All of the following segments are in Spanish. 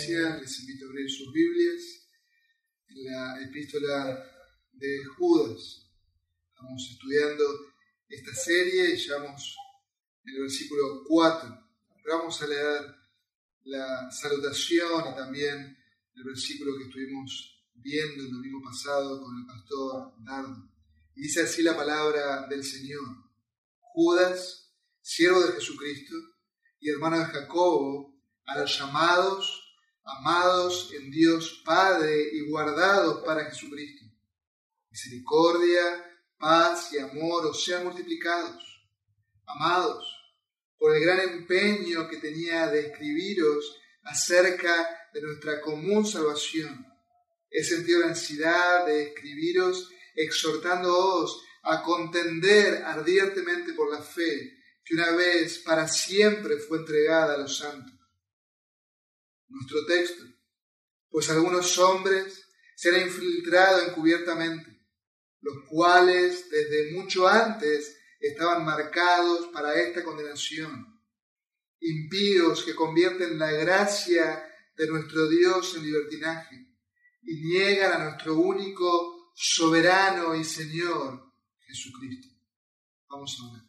iglesia, les invito a abrir sus Biblias en la epístola de Judas. Estamos estudiando esta serie y llegamos el versículo 4. Vamos a leer la salutación y también el versículo que estuvimos viendo el domingo pasado con el pastor Dardo. Y dice así la palabra del Señor. Judas, siervo de Jesucristo y hermano de Jacobo, a los llamados, amados en Dios Padre y guardados para Jesucristo. Misericordia, paz y amor os sean multiplicados. Amados, por el gran empeño que tenía de escribiros acerca de nuestra común salvación, he sentido la ansiedad de escribiros exhortándoos a contender ardientemente por la fe que una vez para siempre fue entregada a los santos nuestro texto, pues algunos hombres se han infiltrado encubiertamente, los cuales desde mucho antes estaban marcados para esta condenación, impíos que convierten la gracia de nuestro Dios en libertinaje y niegan a nuestro único soberano y Señor Jesucristo. Vamos a ver.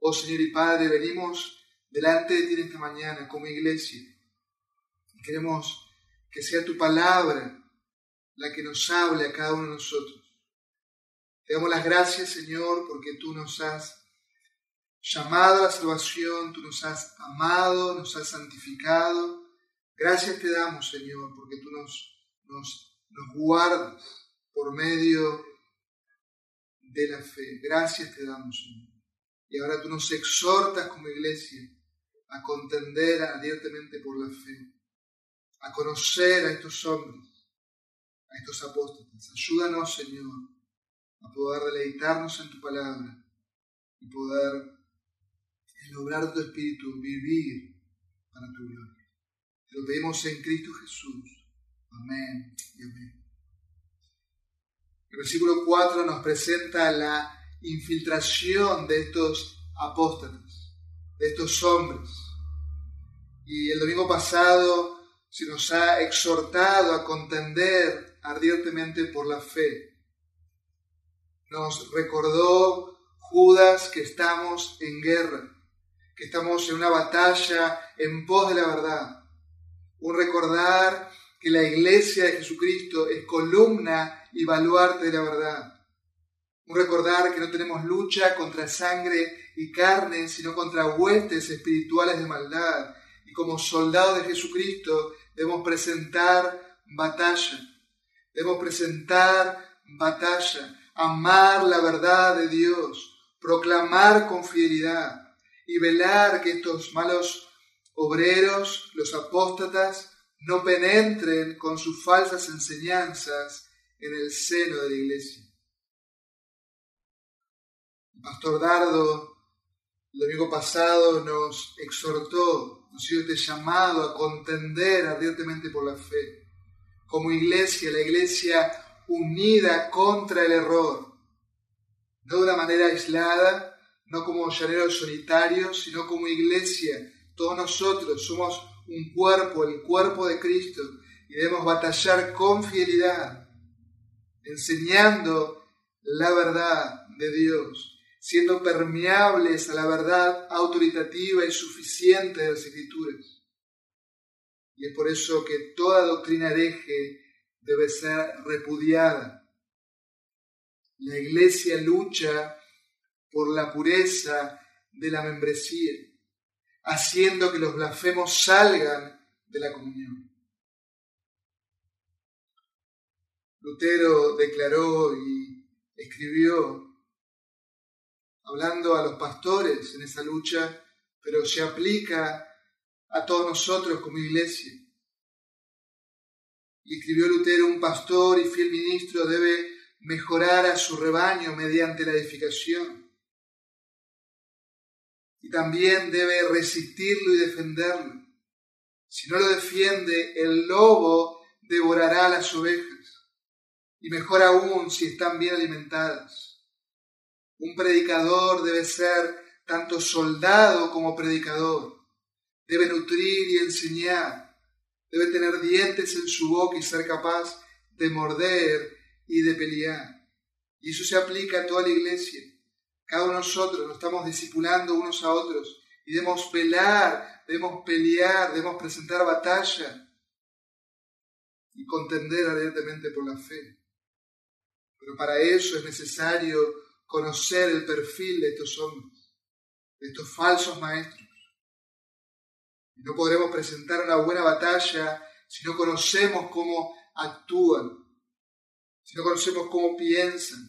Oh Señor y Padre, venimos delante de ti esta mañana como iglesia Queremos que sea tu palabra la que nos hable a cada uno de nosotros. Te damos las gracias, Señor, porque tú nos has llamado a la salvación, tú nos has amado, nos has santificado. Gracias te damos, Señor, porque tú nos, guardas por medio de la fe. Gracias te damos, Señor. Y ahora tú nos exhortas como iglesia a contender abiertamente por la fe a conocer a estos hombres, a estos apóstoles. Ayúdanos, Señor, a poder deleitarnos en tu palabra y poder, en lograr tu espíritu, vivir para tu gloria. Te lo pedimos en Cristo Jesús. Amén y amén. El versículo 4 nos presenta la infiltración de estos apóstoles, de estos hombres. Y el domingo pasado se nos ha exhortado a contender ardientemente por la fe. Nos recordó Judas que estamos en guerra, que estamos en una batalla en pos de la verdad. Un recordar que la iglesia de Jesucristo es columna y baluarte de la verdad. Un recordar que no tenemos lucha contra sangre y carne, sino contra huestes espirituales de maldad y como soldados de Jesucristo debemos presentar batalla, debemos presentar batalla, amar la verdad de Dios, proclamar con fidelidad. Y velar que estos malos obreros, los apóstatas, no penetren con sus falsas enseñanzas en el seno de la iglesia. El pastor Dardo el domingo pasado nos exhortó, este llamado a contender ardientemente por la fe. Como iglesia, la iglesia unida contra el error. No de una manera aislada, no como llaneros solitarios, sino como iglesia. Todos nosotros somos un cuerpo, el cuerpo de Cristo, y debemos batallar con fidelidad, enseñando la verdad de Dios siendo permeables a la verdad autoritativa y suficiente de las Escrituras. Y es por eso que toda doctrina hereje debe ser repudiada. La Iglesia lucha por la pureza de la membresía, haciendo que los blasfemos salgan de la comunión. Lutero declaró y escribió hablando a los pastores en esa lucha, pero se aplica a todos nosotros como iglesia. Y escribió Lutero, un pastor y fiel ministro debe mejorar a su rebaño mediante la edificación. Y también debe resistirlo y defenderlo. Si no lo defiende, el lobo devorará las ovejas. Y mejor aún si están bien alimentadas. Un predicador debe ser tanto soldado como predicador. Debe nutrir y enseñar. Debe tener dientes en su boca y ser capaz de morder y de pelear. Y eso se aplica a toda la iglesia. Cada uno de nosotros nos estamos discipulando unos a otros y debemos pelear, debemos pelear, debemos presentar batalla y contender ardientemente por la fe. Pero para eso es necesario conocer el perfil de estos hombres, de estos falsos maestros. Y no podremos presentar una buena batalla si no conocemos cómo actúan, si no conocemos cómo piensan.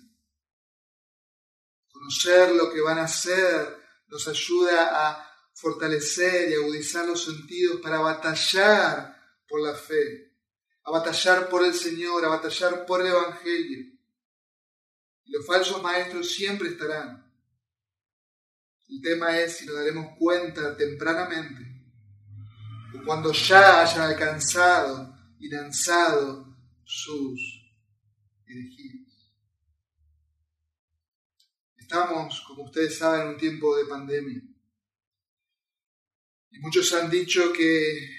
Conocer lo que van a hacer nos ayuda a fortalecer y agudizar los sentidos para batallar por la fe, a batallar por el Señor, a batallar por el Evangelio. Los falsos maestros siempre estarán. El tema es si nos daremos cuenta tempranamente o cuando ya hayan alcanzado y lanzado sus herejías. Estamos, como ustedes saben, en un tiempo de pandemia. Y muchos han dicho que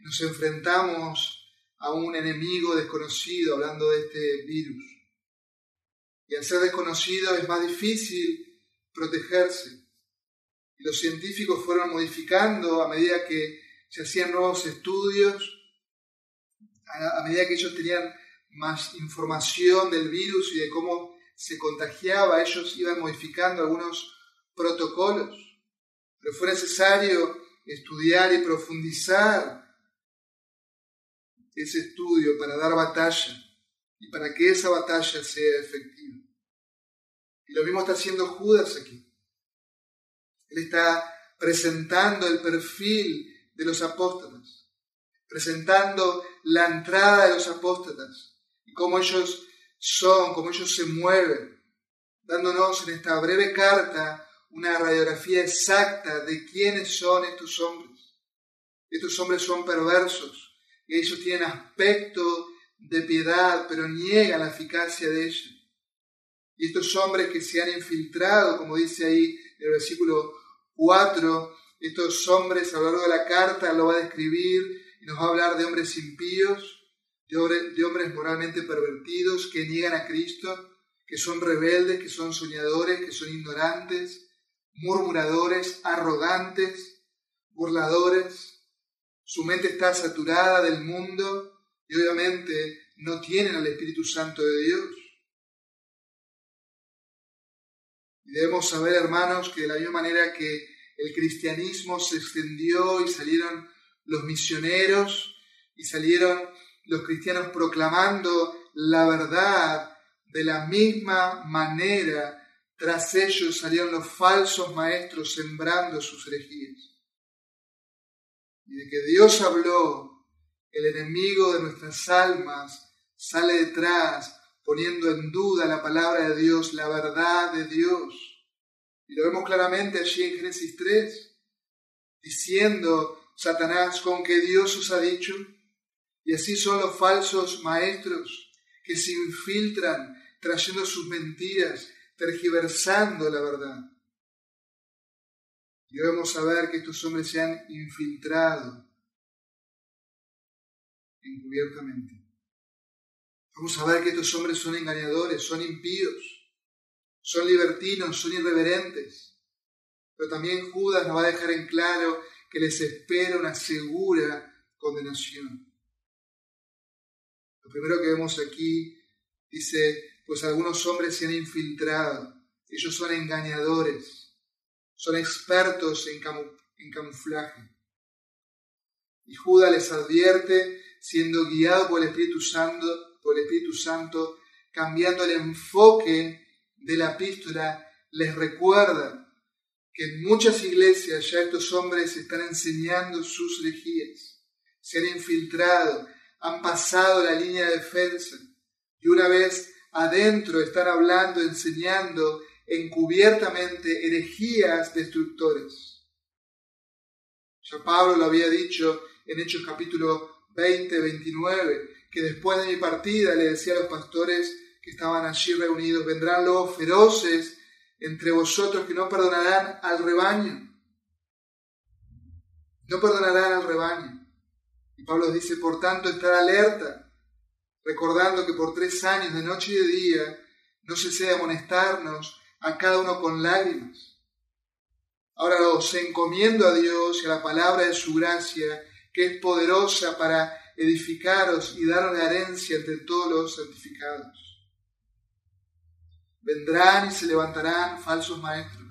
nos enfrentamos a un enemigo desconocido, hablando de este virus. Y al ser desconocido es más difícil protegerse. Los científicos fueron modificando a medida que se hacían nuevos estudios, a, medida que ellos tenían más información del virus y de cómo se contagiaba, ellos iban modificando algunos protocolos. Pero fue necesario estudiar y profundizar ese estudio para dar batalla y para que esa batalla sea efectiva. Y lo mismo está haciendo Judas aquí. Él está presentando el perfil de los apóstoles, presentando la entrada de los apóstoles y cómo ellos son, cómo ellos se mueven, dándonos en esta breve carta una radiografía exacta de quiénes son estos hombres. Estos hombres son perversos, y ellos tienen aspecto de piedad, pero niegan la eficacia de ella. Y estos hombres que se han infiltrado, como dice ahí en el versículo 4, estos hombres a lo largo de la carta lo va a describir y nos va a hablar de hombres impíos, de, de hombres moralmente pervertidos que niegan a Cristo, que son rebeldes, que son soñadores, que son ignorantes, murmuradores, arrogantes, burladores. Su mente está saturada del mundo y obviamente no tienen al Espíritu Santo de Dios. Y debemos saber, hermanos, que de la misma manera que el cristianismo se extendió y salieron los misioneros y salieron los cristianos proclamando la verdad de la misma manera tras ellos salieron los falsos maestros sembrando sus herejías. Y de que Dios habló, el enemigo de nuestras almas sale detrás poniendo en duda la palabra de Dios, la verdad de Dios. Y lo vemos claramente allí en Génesis 3, diciendo Satanás con que Dios os ha dicho. Y así son los falsos maestros que se infiltran trayendo sus mentiras tergiversando la verdad. Y debemos saber que estos hombres se han infiltrado encubiertamente. Vamos a ver que estos hombres son engañadores, son impíos, son libertinos, son irreverentes. Pero también Judas nos va a dejar en claro que les espera una segura condenación. Lo primero que vemos aquí dice, pues algunos hombres se han infiltrado. Ellos son engañadores, son expertos en, camuflaje. Y Judas les advierte, siendo guiado por el Espíritu Santo, por el Espíritu Santo, cambiando el enfoque de la epístola, les recuerda que en muchas iglesias ya estos hombres están enseñando sus herejías, se han infiltrado, han pasado la línea de defensa y una vez adentro están hablando, enseñando encubiertamente herejías destructores. Ya Pablo lo había dicho en Hechos capítulo 20, 29, que después de mi partida le decía a los pastores que estaban allí reunidos, vendrán lobos feroces entre vosotros que no perdonarán al rebaño. No perdonarán al rebaño. Y Pablo dice, por tanto, estar alerta, recordando que por tres años, de noche y de día, no cesé de amonestarnos a cada uno con lágrimas. Ahora os encomiendo a Dios y a la palabra de su gracia, que es poderosa para edificaros y daros la herencia entre todos los santificados. Vendrán y se levantarán falsos maestros.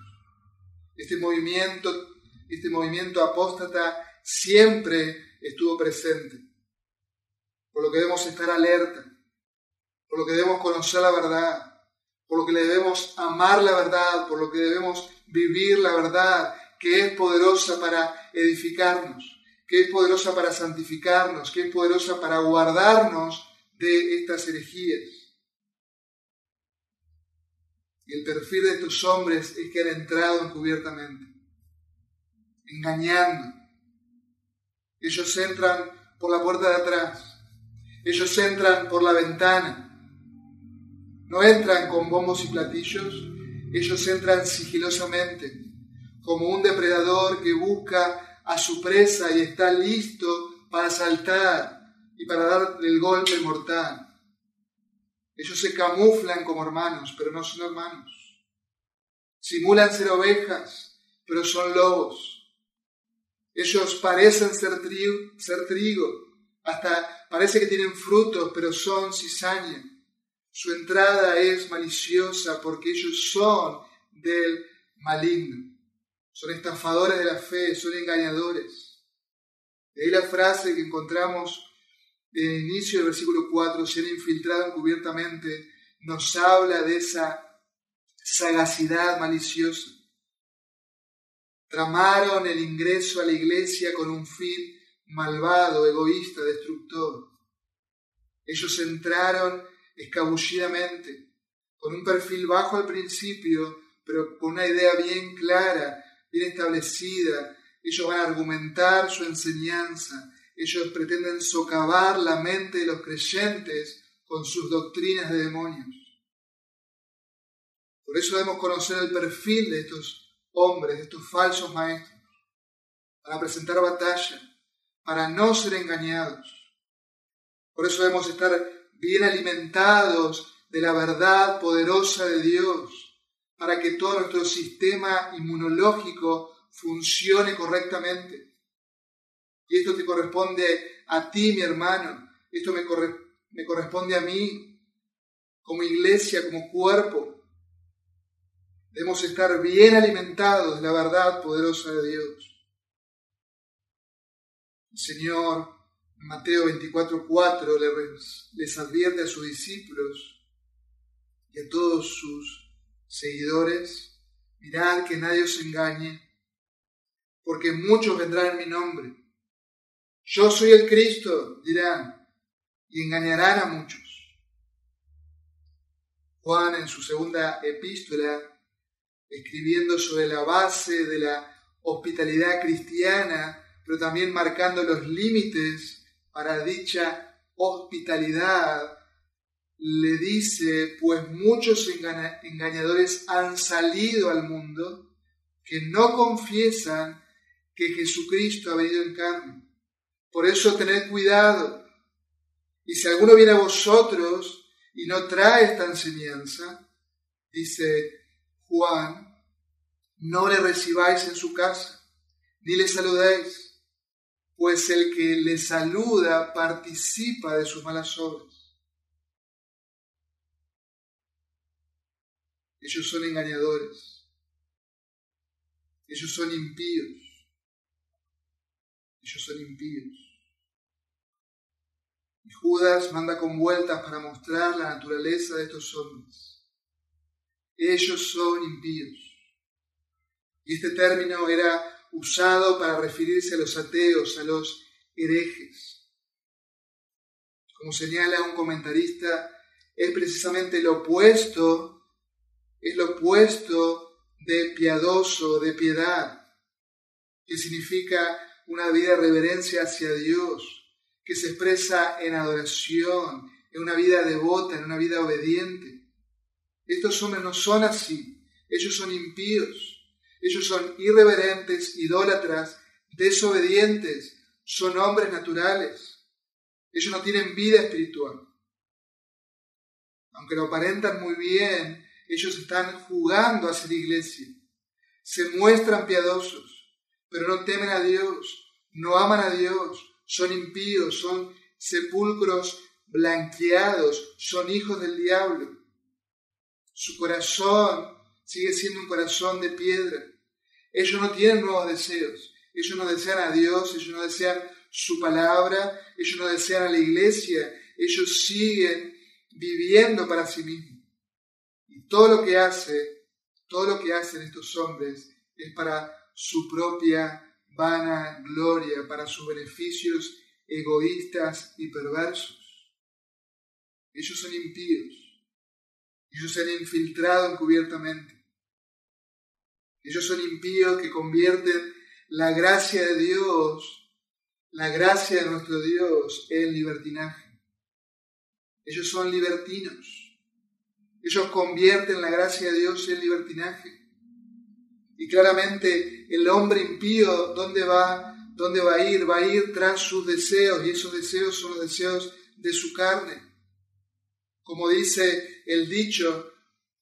Este movimiento, este movimiento apóstata siempre estuvo presente, por lo que debemos estar alerta, por lo que debemos conocer la verdad, por lo que debemos amar la verdad, por lo que debemos vivir la verdad, que es poderosa para edificarnos, que es poderosa para santificarnos, que es poderosa para guardarnos de estas herejías. Y el perfil de estos hombres es que han entrado encubiertamente, engañando. Ellos entran por la puerta de atrás, ellos entran por la ventana, no entran con bombos y platillos, ellos entran sigilosamente, como un depredador que busca a su presa y está listo para saltar y para darle el golpe mortal. Ellos se camuflan como hermanos, pero no son hermanos. Simulan ser ovejas, pero son lobos. Ellos parecen ser trigo, ser trigo, hasta parece que tienen frutos, pero son cizaña. Su entrada es maliciosa porque ellos son del maligno. Son estafadores de la fe, son engañadores. De ahí la frase que encontramos en el inicio del versículo 4, se han infiltrado encubiertamente, nos habla de esa sagacidad maliciosa. Tramaron el ingreso a la iglesia con un fin malvado, egoísta, destructor. Ellos entraron escabullidamente, con un perfil bajo al principio, pero con una idea bien clara, bien establecida. Ellos van a argumentar su enseñanza, ellos pretenden socavar la mente de los creyentes con sus doctrinas de demonios. Por eso debemos conocer el perfil de estos hombres, de estos falsos maestros, para presentar batalla, para no ser engañados. Por eso debemos estar bien alimentados de la verdad poderosa de Dios, para que todo nuestro sistema inmunológico funcione correctamente. Y esto te corresponde a ti, mi hermano, esto me, me corresponde a mí, como iglesia, como cuerpo. Debemos estar bien alimentados de la verdad poderosa de Dios. Señor Mateo 24:4 les, les advierte a sus discípulos y a todos sus seguidores, mirad que nadie os engañe, porque muchos vendrán en mi nombre. Yo soy el Cristo, dirán, y engañarán a muchos. Juan en su segunda epístola, escribiendo sobre la base de la hospitalidad cristiana, pero también marcando los límites para dicha hospitalidad, le dice, pues muchos engañadores han salido al mundo que no confiesan que Jesucristo ha venido en carne. Por eso tened cuidado. Y si alguno viene a vosotros y no trae esta enseñanza, dice Juan, no le recibáis en su casa, ni le saludéis pues el que le saluda participa de sus malas obras. Ellos son engañadores. Ellos son impíos. Ellos son impíos. Y Judas manda con vueltas para mostrar la naturaleza de estos hombres. Ellos son impíos. Y este término era usado para referirse a los ateos, a los herejes. Como señala un comentarista, es precisamente lo opuesto, es lo opuesto de piadoso, de piedad, que significa una vida de reverencia hacia Dios, que se expresa en adoración, en una vida devota, en una vida obediente. Estos hombres no son así, ellos son impíos. Ellos son irreverentes, idólatras, desobedientes, son hombres naturales. Ellos no tienen vida espiritual. Aunque lo aparentan muy bien, ellos están jugando a ser iglesia. Se muestran piadosos, pero no temen a Dios, no aman a Dios, son impíos, son sepulcros blanqueados, son hijos del diablo. Su corazón sigue siendo un corazón de piedra. Ellos no tienen nuevos deseos. Ellos no desean a Dios, ellos no desean su palabra, ellos no desean a la iglesia. Ellos siguen viviendo para sí mismos. Todo lo que hace, todo lo que hacen estos hombres es para su propia vana gloria, para sus beneficios egoístas y perversos. Ellos son impíos. Ellos se han infiltrado encubiertamente. Ellos son impíos que convierten la gracia de Dios, la gracia de nuestro Dios, en libertinaje. Ellos son libertinos. Ellos convierten la gracia de Dios en libertinaje. Y claramente el hombre impío, ¿dónde va? ¿Dónde va a ir? Va a ir tras sus deseos y esos deseos son los deseos de su carne. Como dice el dicho,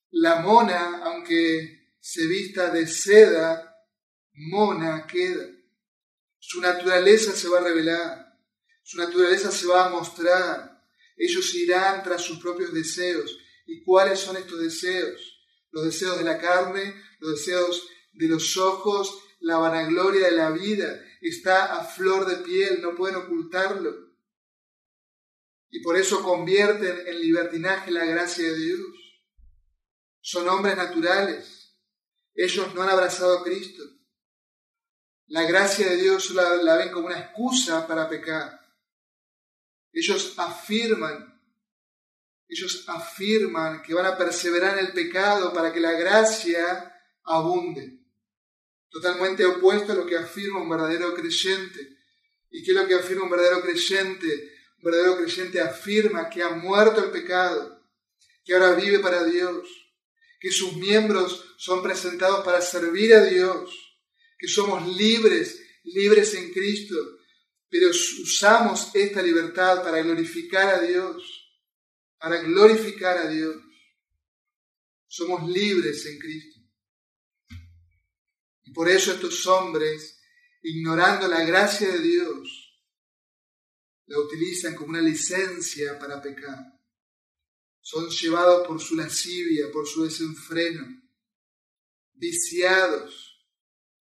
la mona, aunque se vista de seda, mona queda. Su naturaleza se va a revelar, su naturaleza se va a mostrar. Ellos irán tras sus propios deseos. ¿Y cuáles son estos deseos? Los deseos de la carne, los deseos de los ojos, la vanagloria de la vida. Está a flor de piel, no pueden ocultarlo y por eso convierten en libertinaje la gracia de Dios. Son hombres naturales. Ellos no han abrazado a Cristo. La gracia de Dios la, la ven como una excusa para pecar. Ellos afirman, ellos afirman que van a perseverar en el pecado para que la gracia abunde. Totalmente opuesto a lo que afirma un verdadero creyente. ¿Y qué es lo que afirma un verdadero creyente? verdadero creyente afirma que ha muerto el pecado, que ahora vive para Dios, que sus miembros son presentados para servir a Dios, que somos libres, libres en Cristo, pero usamos esta libertad para glorificar a Dios, para glorificar a Dios. Somos libres en Cristo. Y por eso estos hombres, ignorando la gracia de Dios, la utilizan como una licencia para pecar. Son llevados por su lascivia, por su desenfreno, viciados,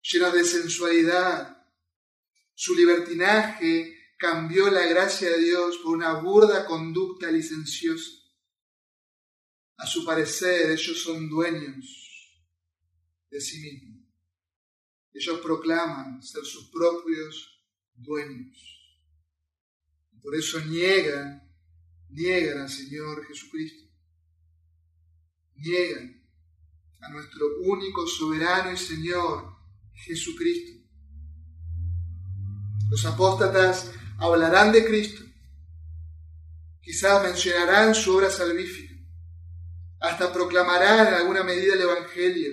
llenos de sensualidad. Su libertinaje cambió la gracia de Dios por una burda conducta licenciosa. A su parecer, ellos son dueños de sí mismos. Ellos proclaman ser sus propios dueños. Por eso niegan, niegan al Señor Jesucristo. Niegan a nuestro único soberano y Señor Jesucristo. Los apóstatas hablarán de Cristo. Quizás mencionarán su obra salvífica. Hasta proclamarán en alguna medida el Evangelio.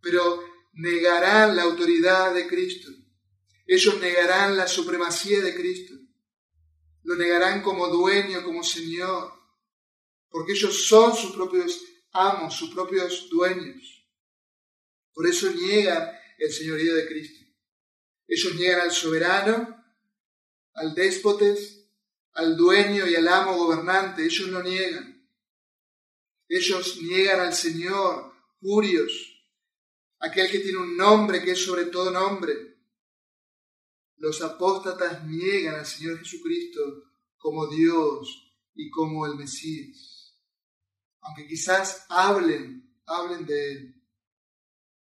Pero negarán la autoridad de Cristo. Ellos negarán la supremacía de Cristo lo negarán como dueño, como Señor, porque ellos son sus propios amos, sus propios dueños. Por eso niegan el señorío de Cristo. Ellos niegan al soberano, al déspotes, al dueño y al amo gobernante. Ellos lo niegan. Ellos niegan al Señor, Curios, aquel que tiene un nombre que es sobre todo nombre los apóstatas niegan al Señor Jesucristo como Dios y como el Mesías. Aunque quizás hablen, hablen de Él,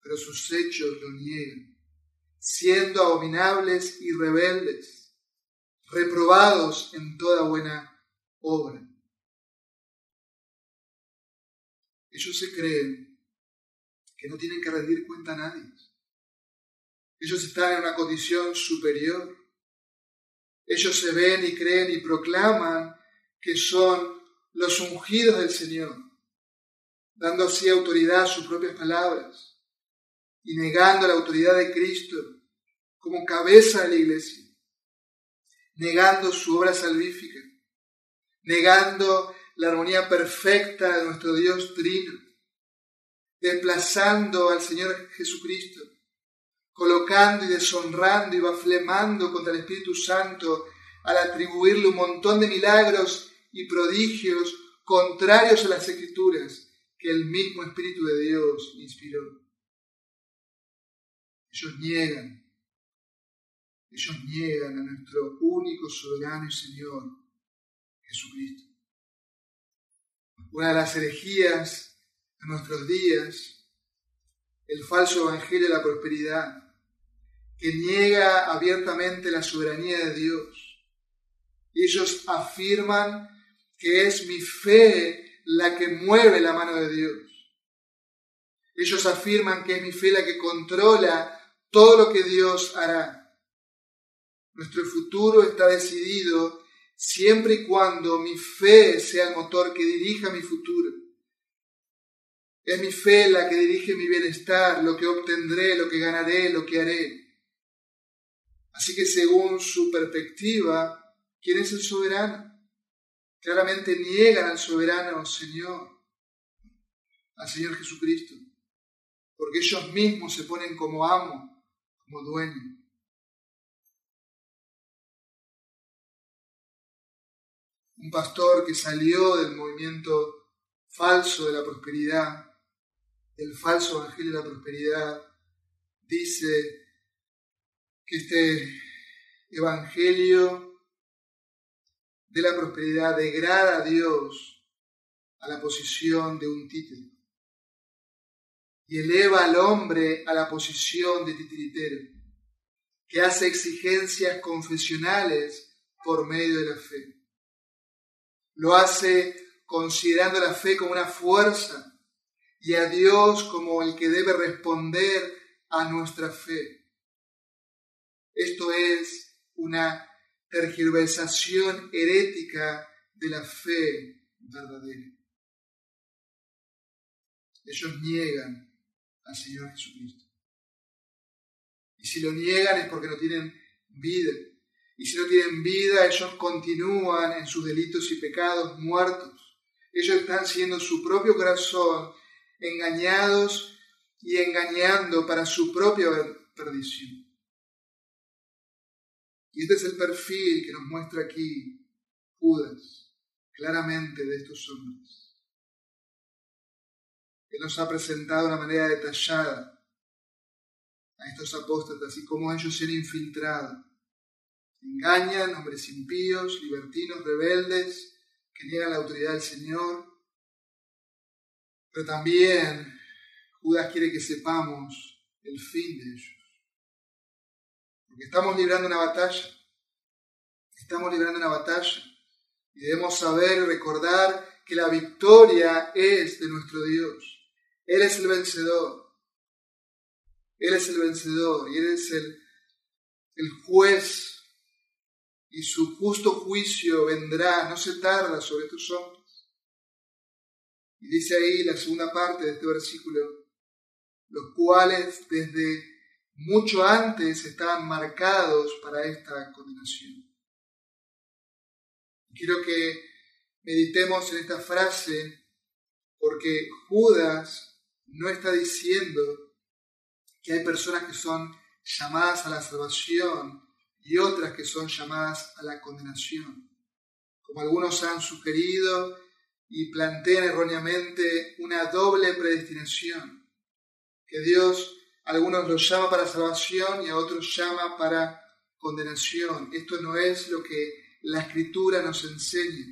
pero sus hechos lo niegan, siendo abominables y rebeldes, reprobados en toda buena obra. Ellos se creen que no tienen que rendir cuenta a nadie ellos están en una condición superior. Ellos se ven y creen y proclaman que son los ungidos del Señor, dando así autoridad a sus propias palabras y negando la autoridad de Cristo como cabeza de la iglesia. Negando su obra salvífica, negando la armonía perfecta de nuestro Dios Trino, desplazando al Señor Jesucristo, colocando y deshonrando y baflemando contra el Espíritu Santo al atribuirle un montón de milagros y prodigios contrarios a las escrituras que el mismo Espíritu de Dios inspiró. Ellos niegan, ellos niegan a nuestro único soberano y Señor, Jesucristo. Una de las herejías de nuestros días, el falso evangelio de la prosperidad, que niega abiertamente la soberanía de Dios. Ellos afirman que es mi fe la que mueve la mano de Dios. Ellos afirman que es mi fe la que controla todo lo que Dios hará. Nuestro futuro está decidido siempre y cuando mi fe sea el motor que dirija mi futuro. Es mi fe la que dirige mi bienestar, lo que obtendré, lo que ganaré, lo que haré. Así que según su perspectiva, ¿quién es el soberano? Claramente niegan al soberano Señor, al Señor Jesucristo, porque ellos mismos se ponen como amo, como dueño. Un pastor que salió del movimiento falso de la prosperidad, del falso evangelio de la prosperidad, dice que este evangelio de la prosperidad degrada a Dios a la posición de un títere y eleva al hombre a la posición de titiritero, que hace exigencias confesionales por medio de la fe. Lo hace considerando la fe como una fuerza y a Dios como el que debe responder a nuestra fe. Esto es una tergiversación herética de la fe verdadera. Ellos niegan al Señor Jesucristo. Y si lo niegan es porque no tienen vida. Y si no tienen vida, ellos continúan en sus delitos y pecados muertos. Ellos están siendo su propio corazón engañados y engañando para su propia perdición. Y este es el perfil que nos muestra aquí Judas, claramente de estos hombres. Él nos ha presentado de una manera detallada a estos apóstatas y cómo ellos se han infiltrado. Engañan hombres impíos, libertinos, rebeldes, que niegan la autoridad del Señor. Pero también Judas quiere que sepamos el fin de ellos. Porque estamos librando una batalla. Estamos librando una batalla. Y debemos saber y recordar que la victoria es de nuestro Dios. Él es el vencedor. Él es el vencedor y Él es el, el juez. Y su justo juicio vendrá, no se tarda sobre tus hombres. Y dice ahí la segunda parte de este versículo, los cuales desde mucho antes estaban marcados para esta condenación. Quiero que meditemos en esta frase porque Judas no está diciendo que hay personas que son llamadas a la salvación y otras que son llamadas a la condenación. Como algunos han sugerido y plantean erróneamente una doble predestinación, que Dios algunos los llama para salvación y a otros llama para condenación. Esto no es lo que la escritura nos enseña.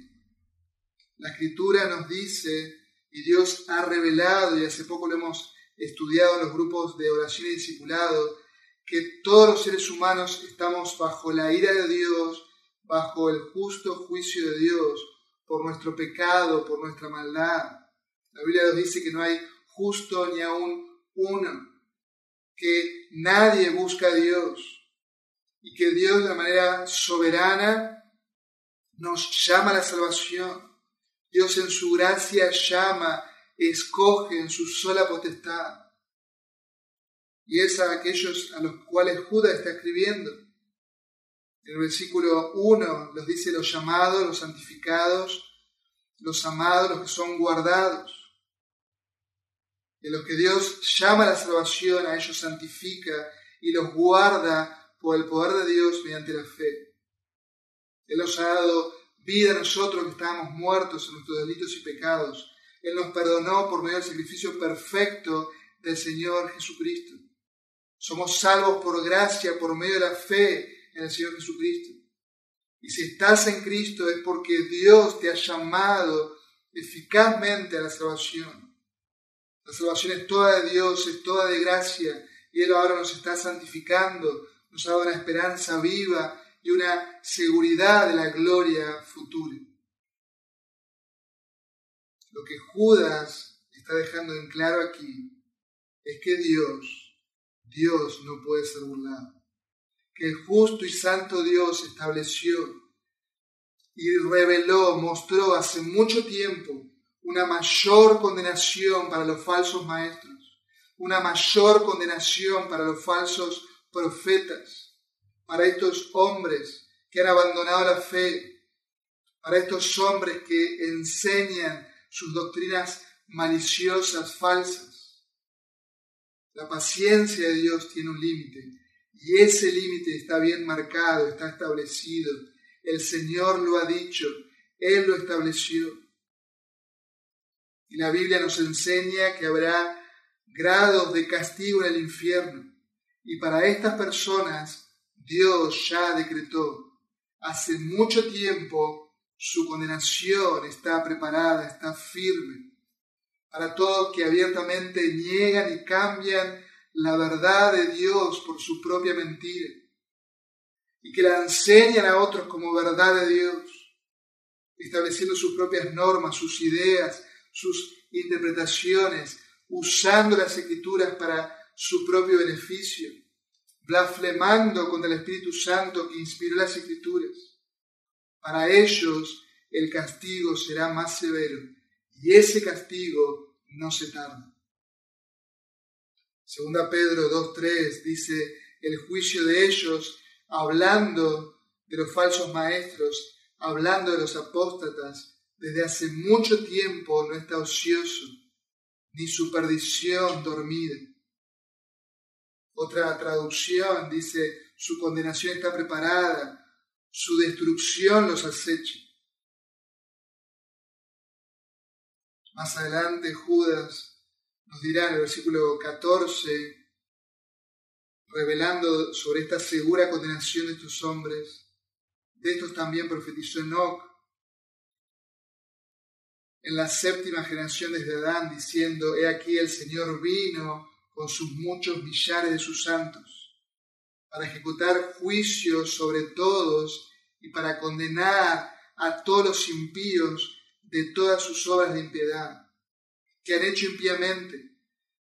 La escritura nos dice, y Dios ha revelado, y hace poco lo hemos estudiado en los grupos de oración y discipulado, que todos los seres humanos estamos bajo la ira de Dios, bajo el justo juicio de Dios, por nuestro pecado, por nuestra maldad. La Biblia nos dice que no hay justo ni aún uno que nadie busca a Dios y que Dios de manera soberana nos llama a la salvación. Dios en su gracia llama, escoge en su sola potestad. Y es a aquellos a los cuales Judas está escribiendo. En el versículo 1 los dice los llamados, los santificados, los amados, los que son guardados. De los que Dios llama a la salvación, a ellos santifica y los guarda por el poder de Dios mediante la fe. Él nos ha dado vida a nosotros que estábamos muertos en nuestros delitos y pecados. Él nos perdonó por medio del sacrificio perfecto del Señor Jesucristo. Somos salvos por gracia, por medio de la fe en el Señor Jesucristo. Y si estás en Cristo es porque Dios te ha llamado eficazmente a la salvación. La salvación es toda de Dios, es toda de gracia, y Él ahora nos está santificando, nos dado una esperanza viva y una seguridad de la gloria futura. Lo que Judas está dejando en claro aquí es que Dios, Dios no puede ser burlado. Que el justo y santo Dios estableció y reveló, mostró hace mucho tiempo una mayor condenación para los falsos maestros, una mayor condenación para los falsos profetas, para estos hombres que han abandonado la fe, para estos hombres que enseñan sus doctrinas maliciosas, falsas. La paciencia de Dios tiene un límite y ese límite está bien marcado, está establecido. El Señor lo ha dicho, Él lo estableció. Y la Biblia nos enseña que habrá grados de castigo en el infierno. Y para estas personas Dios ya decretó. Hace mucho tiempo su condenación está preparada, está firme. Para todos que abiertamente niegan y cambian la verdad de Dios por su propia mentira. Y que la enseñan a otros como verdad de Dios, estableciendo sus propias normas, sus ideas, sus interpretaciones, usando las escrituras para su propio beneficio blasfemando contra el Espíritu Santo que inspiró las Escrituras. Para ellos el castigo será más severo y ese castigo no se tarda. Segunda Pedro 2.3 dice, el juicio de ellos, hablando de los falsos maestros, hablando de los apóstatas, desde hace mucho tiempo no está ocioso, ni su perdición dormida otra traducción dice, su condenación está preparada, su destrucción los acecha. Más adelante Judas nos dirá en el versículo 14, revelando sobre esta segura condenación de estos hombres, de estos también profetizó Enoch en la séptima generación desde Adán, diciendo, He aquí el Señor vino con sus muchos millares de sus santos, para ejecutar juicios sobre todos y para condenar a todos los impíos de todas sus obras de impiedad, que han hecho impíamente,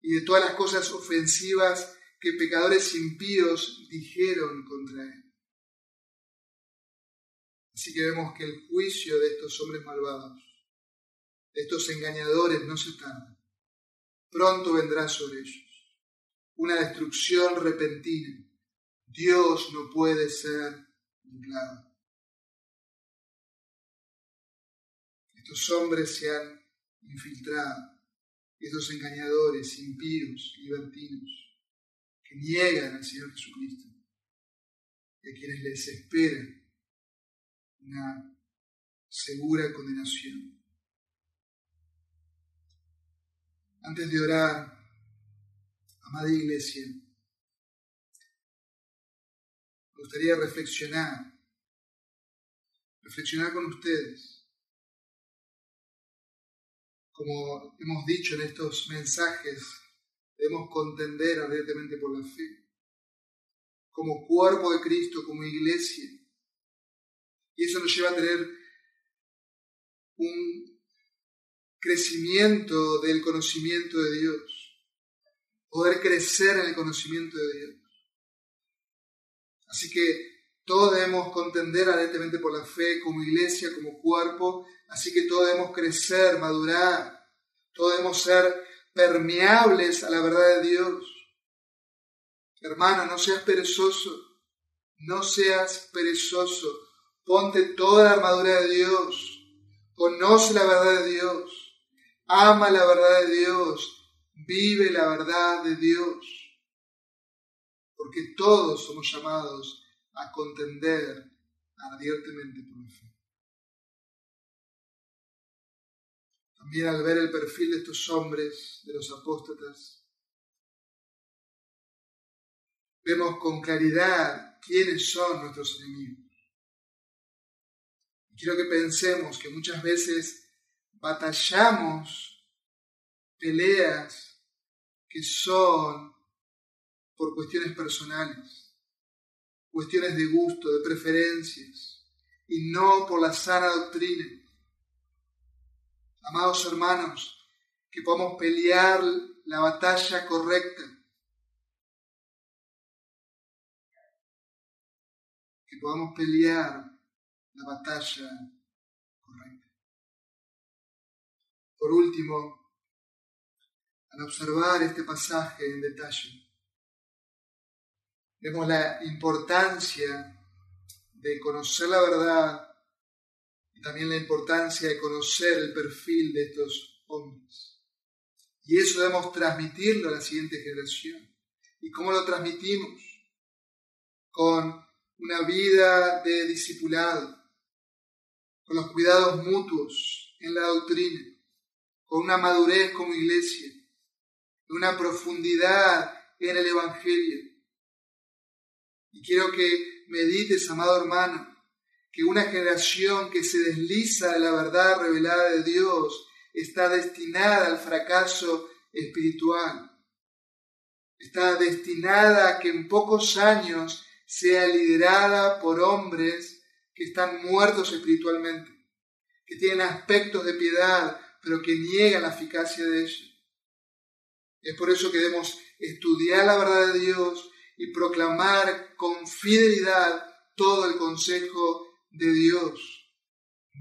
y de todas las cosas ofensivas que pecadores impíos dijeron contra él. Así que vemos que el juicio de estos hombres malvados, de estos engañadores, no se tarda. Pronto vendrá sobre ellos una destrucción repentina. Dios no puede ser burlado. Estos hombres se han infiltrado, estos engañadores, impíos, libertinos, que niegan al Señor Jesucristo y a quienes les espera una segura condenación. Antes de orar, amada iglesia, me gustaría reflexionar, reflexionar con ustedes. Como hemos dicho en estos mensajes, debemos contender abiertamente por la fe, como cuerpo de Cristo, como iglesia. Y eso nos lleva a tener un crecimiento del conocimiento de Dios poder crecer en el conocimiento de Dios. Así que todos debemos contender ardentemente por la fe como iglesia, como cuerpo, así que todos debemos crecer, madurar, todos debemos ser permeables a la verdad de Dios. Hermano, no seas perezoso, no seas perezoso, ponte toda la armadura de Dios, conoce la verdad de Dios, ama la verdad de Dios, vive la verdad de Dios, porque todos somos llamados a contender ardientemente por la fe. También al ver el perfil de estos hombres, de los apóstatas, vemos con claridad quiénes son nuestros enemigos. Quiero que pensemos que muchas veces batallamos peleas que son por cuestiones personales, cuestiones de gusto, de preferencias, y no por la sana doctrina. Amados hermanos, que podamos pelear la batalla correcta, que podamos pelear la batalla correcta. Por último, al observar este pasaje en detalle, vemos la importancia de conocer la verdad y también la importancia de conocer el perfil de estos hombres. Y eso debemos transmitirlo a la siguiente generación. ¿Y cómo lo transmitimos? Con una vida de discipulado, con los cuidados mutuos en la doctrina, con una madurez como iglesia, una profundidad en el Evangelio. Y quiero que medites, amado hermano, que una generación que se desliza de la verdad revelada de Dios está destinada al fracaso espiritual. Está destinada a que en pocos años sea liderada por hombres que están muertos espiritualmente, que tienen aspectos de piedad, pero que niegan la eficacia de ella. Es por eso que debemos estudiar la verdad de Dios y proclamar con fidelidad todo el consejo de Dios.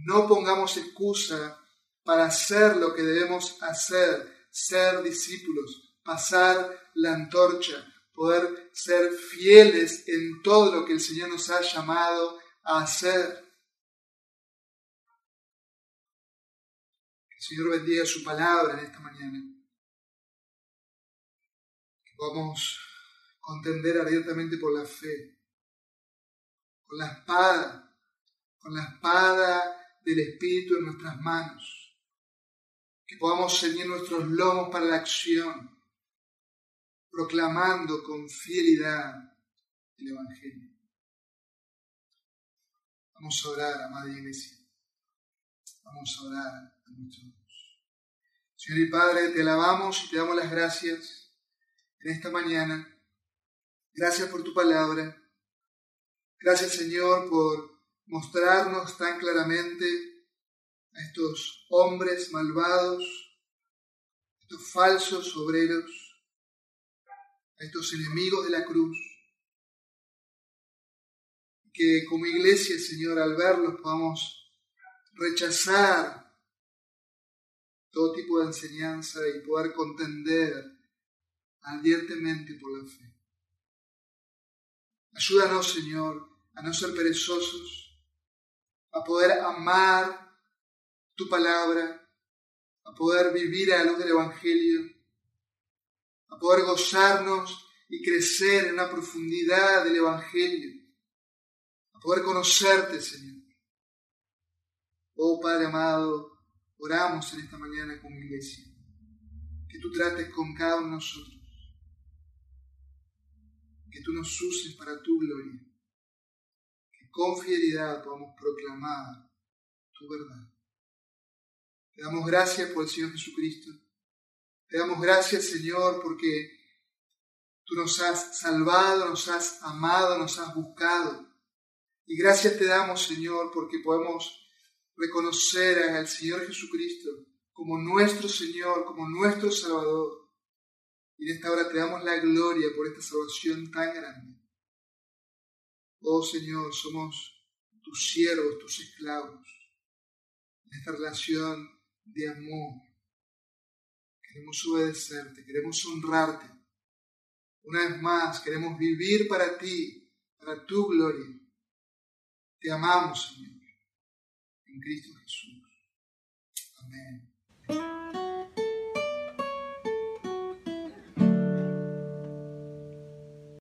No pongamos excusa para hacer lo que debemos hacer, ser discípulos, pasar la antorcha, poder ser fieles en todo lo que el Señor nos ha llamado a hacer. Que el Señor bendiga su palabra en esta mañana. Podamos contender abiertamente por la fe, con la espada, con la espada del Espíritu en nuestras manos. Que podamos ceñir nuestros lomos para la acción proclamando con fidelidad el Evangelio. Vamos a orar, amada iglesia. Vamos a orar a nuestro Dios. Señor y Padre, te alabamos y te damos las gracias en esta mañana. Gracias por tu palabra. Gracias, Señor, por mostrarnos tan claramente a estos hombres malvados, estos falsos obreros, a estos enemigos de la cruz. Que como iglesia, Señor, al verlos podamos rechazar todo tipo de enseñanza y poder contender ardientemente por la fe. Ayúdanos, Señor, a no ser perezosos, a poder amar tu palabra, a poder vivir a la luz del Evangelio a poder gozarnos y crecer en una profundidad del Evangelio, a poder conocerte, Señor. Oh Padre amado, oramos en esta mañana como iglesia, que tú trates con cada uno de nosotros, que tú nos uses para tu gloria, que con fidelidad podamos proclamar tu verdad. Te damos gracias por el Señor Jesucristo te damos gracias, Señor, porque tú nos has salvado, nos has amado, nos has buscado. Y gracias te damos, Señor, porque podemos reconocer al Señor Jesucristo como nuestro Señor, como nuestro Salvador. Y en esta hora te damos la gloria por esta salvación tan grande. Oh Señor, somos tus siervos, tus esclavos, en esta relación de amor queremos obedecerte, queremos honrarte. Una vez más, queremos vivir para ti, para tu gloria. Te amamos, Señor, en Cristo Jesús.